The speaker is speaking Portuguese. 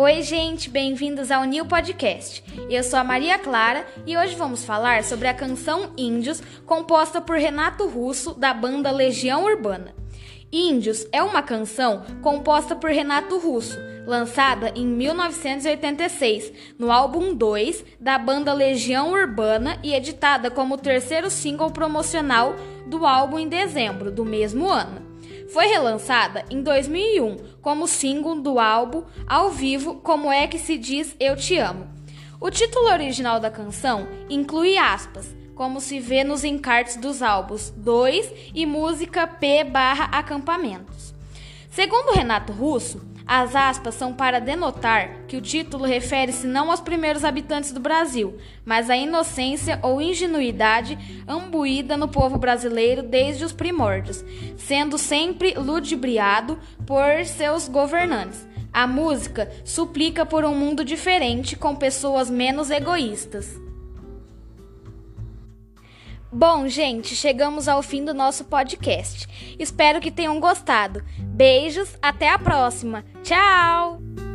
Oi, gente, bem-vindos ao New Podcast. Eu sou a Maria Clara e hoje vamos falar sobre a canção Índios, composta por Renato Russo, da banda Legião Urbana. Índios é uma canção composta por Renato Russo, lançada em 1986 no álbum 2 da banda Legião Urbana e editada como terceiro single promocional do álbum em dezembro do mesmo ano. Foi relançada em 2001 como single do álbum ao vivo Como é que se diz Eu te amo. O título original da canção inclui aspas, como se vê nos encartes dos álbuns 2 e música P barra acampamentos. Segundo Renato Russo, as aspas são para denotar que o título refere-se não aos primeiros habitantes do Brasil, mas à inocência ou ingenuidade ambuída no povo brasileiro desde os primórdios, sendo sempre ludibriado por seus governantes. A música suplica por um mundo diferente com pessoas menos egoístas. Bom, gente, chegamos ao fim do nosso podcast. Espero que tenham gostado. Beijos, até a próxima. Tchau!